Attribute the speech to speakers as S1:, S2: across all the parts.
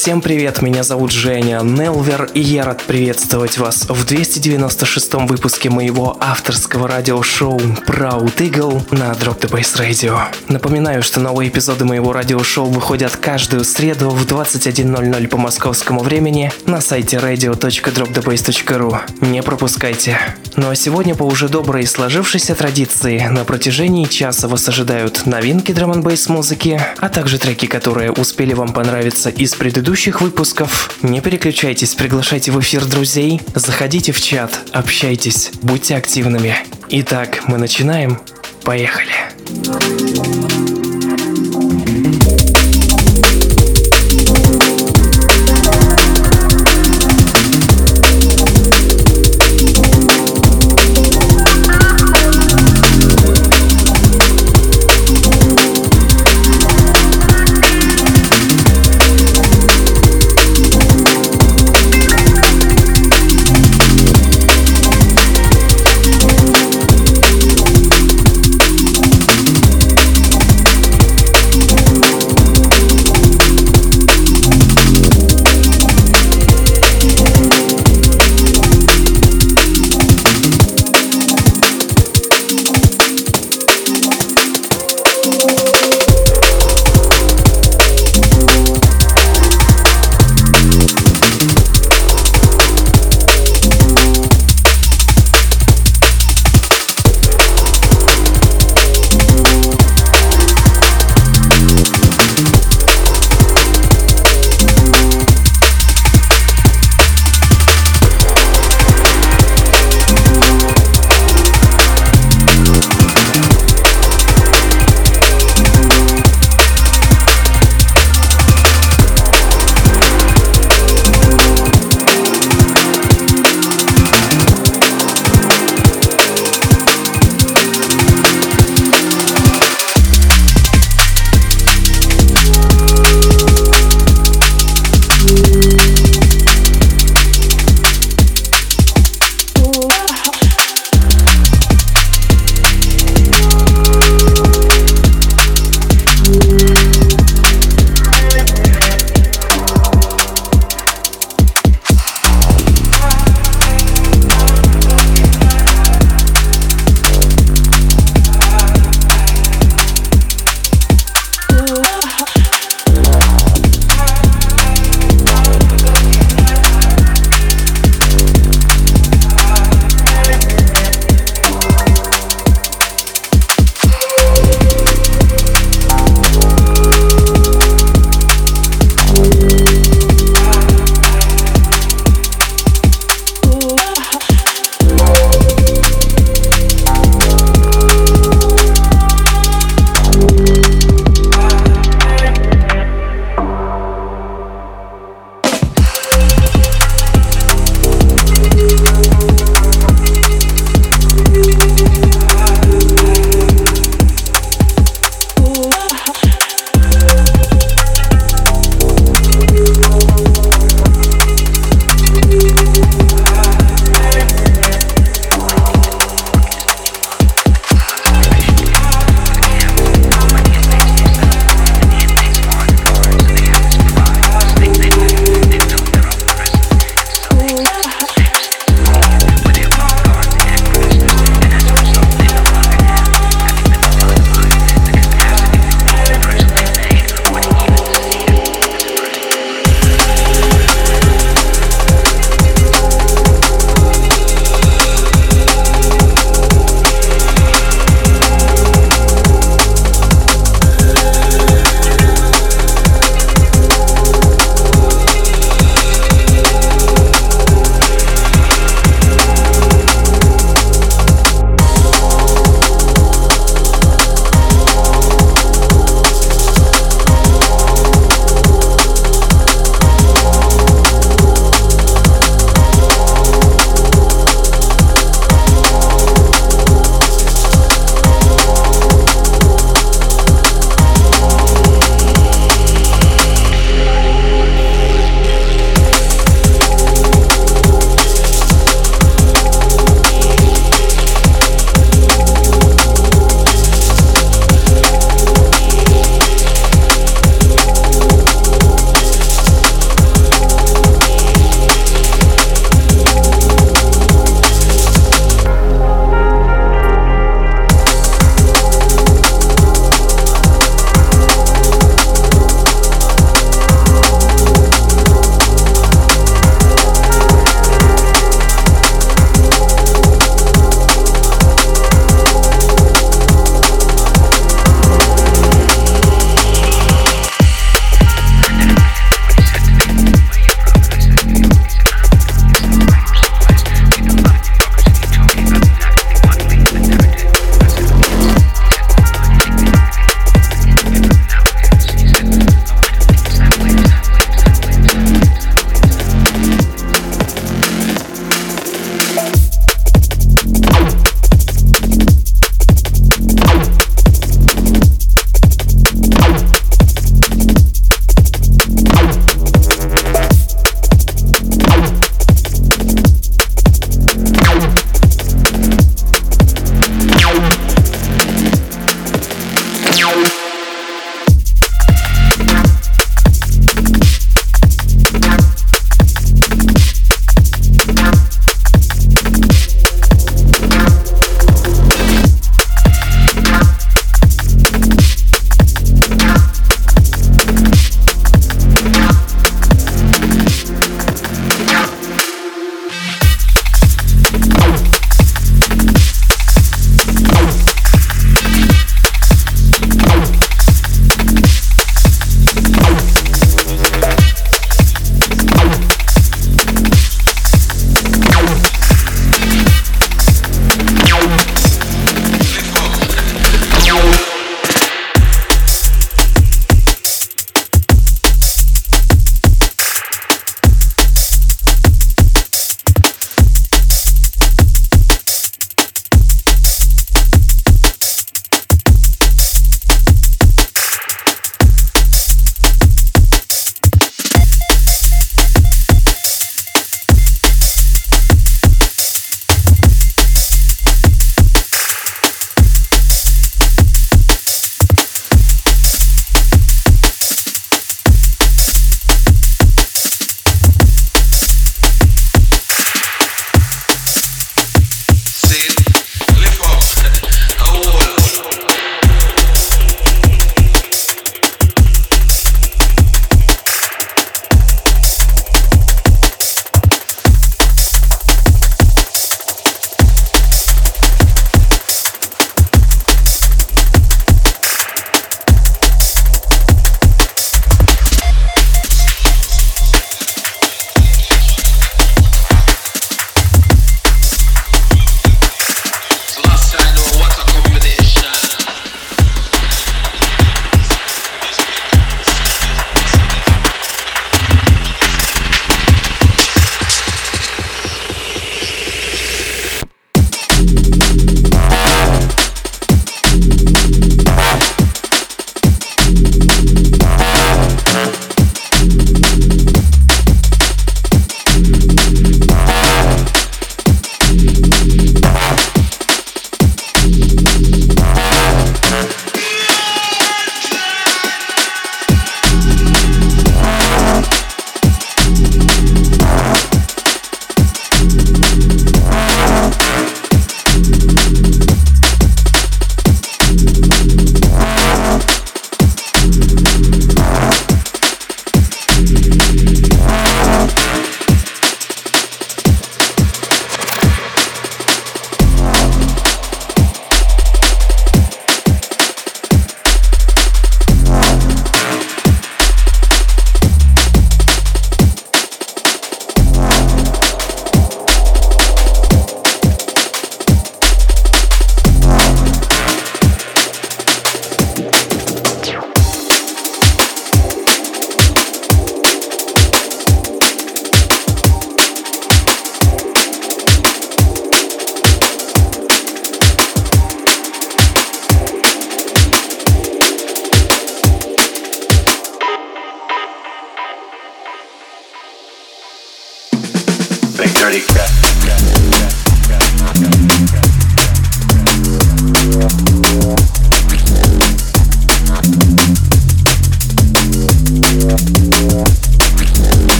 S1: Всем привет, меня зовут Женя Нелвер, и я рад приветствовать вас в 296-м выпуске моего авторского радиошоу Proud Eagle на Drop the Bass Radio. Напоминаю, что новые эпизоды моего радиошоу выходят каждую среду в 21.00 по московскому времени на сайте radio.dropthebase.ru. Не пропускайте. Ну а сегодня по уже доброй сложившейся традиции на протяжении часа вас ожидают новинки драм н музыки, а также треки, которые успели вам понравиться из предыдущих предыдущих выпусков. Не переключайтесь, приглашайте в эфир друзей, заходите в чат, общайтесь, будьте активными. Итак, мы начинаем. Поехали.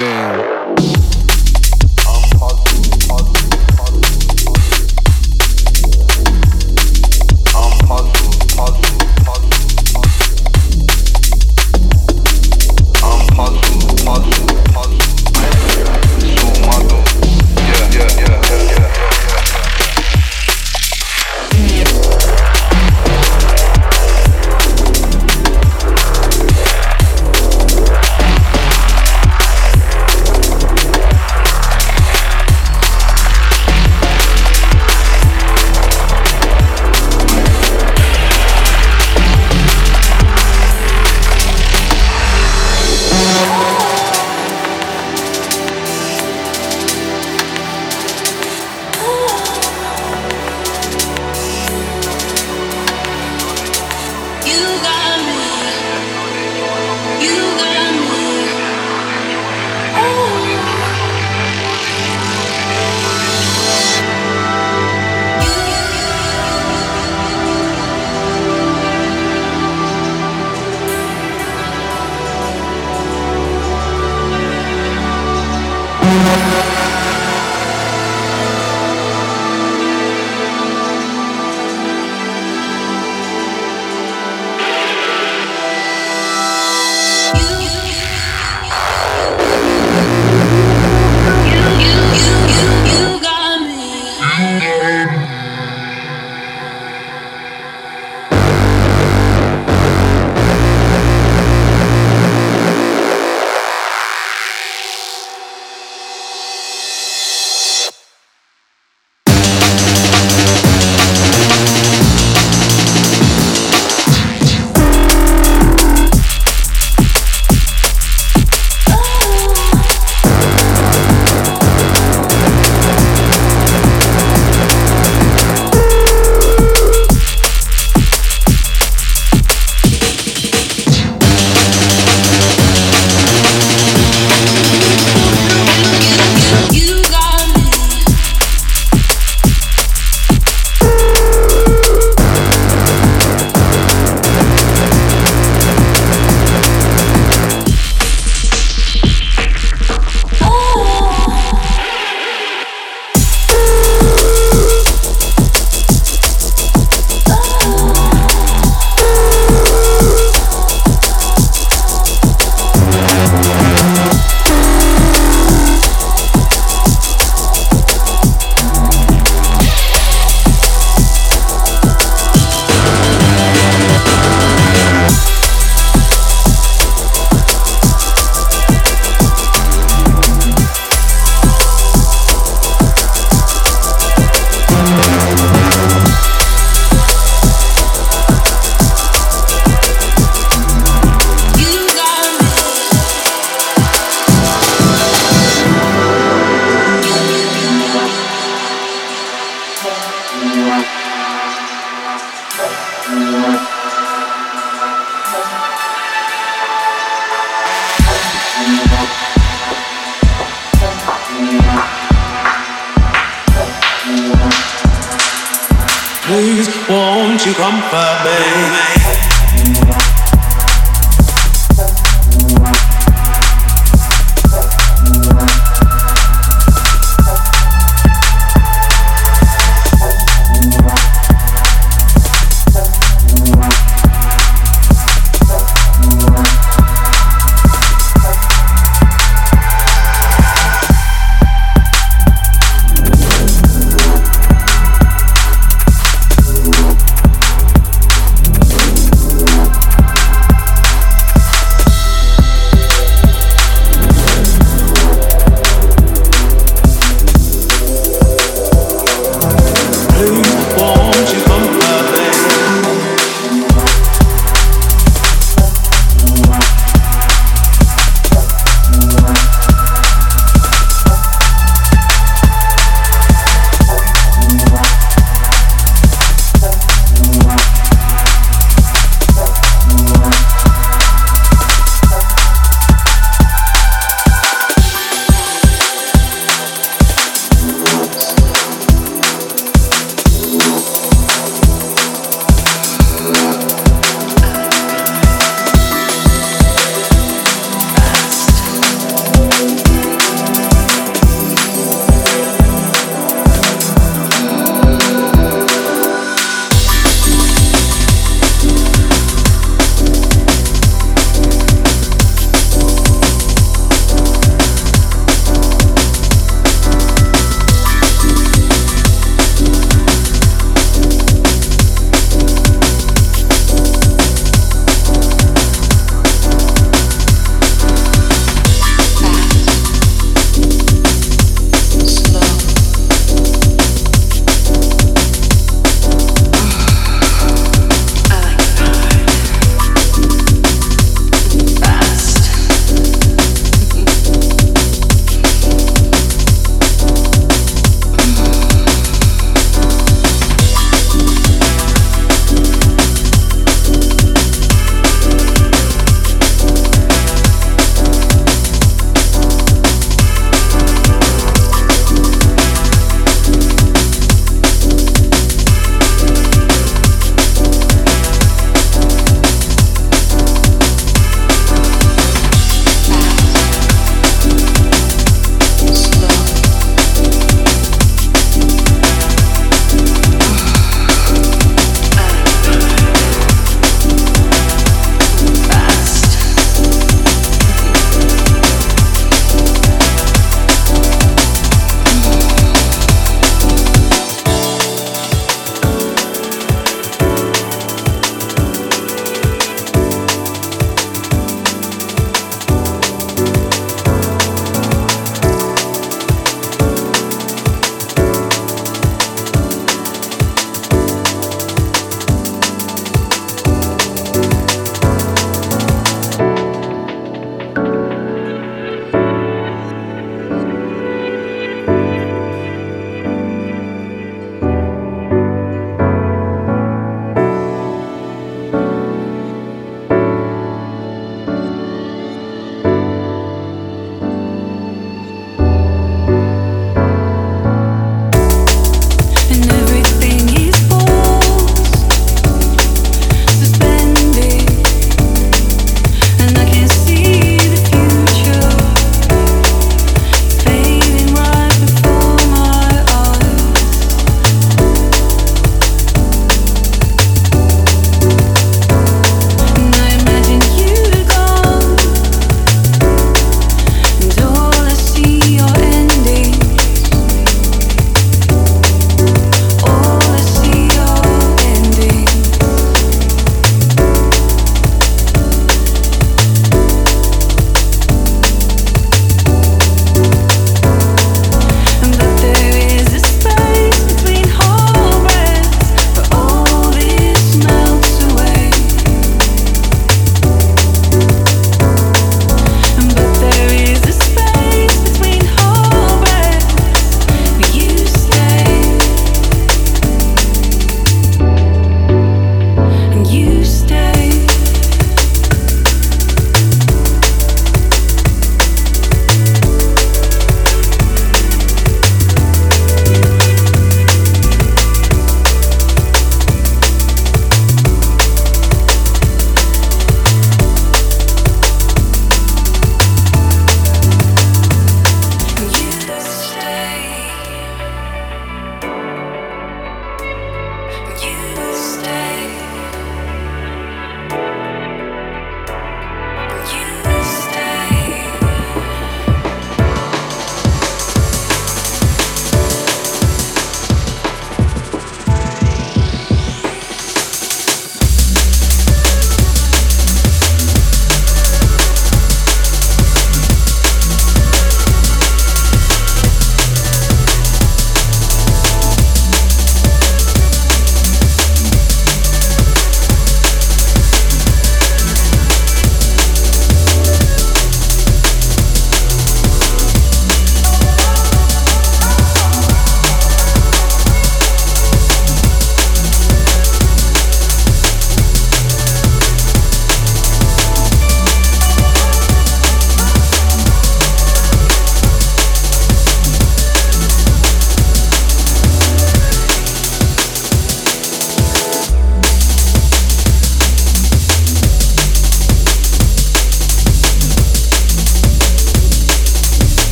S2: everything.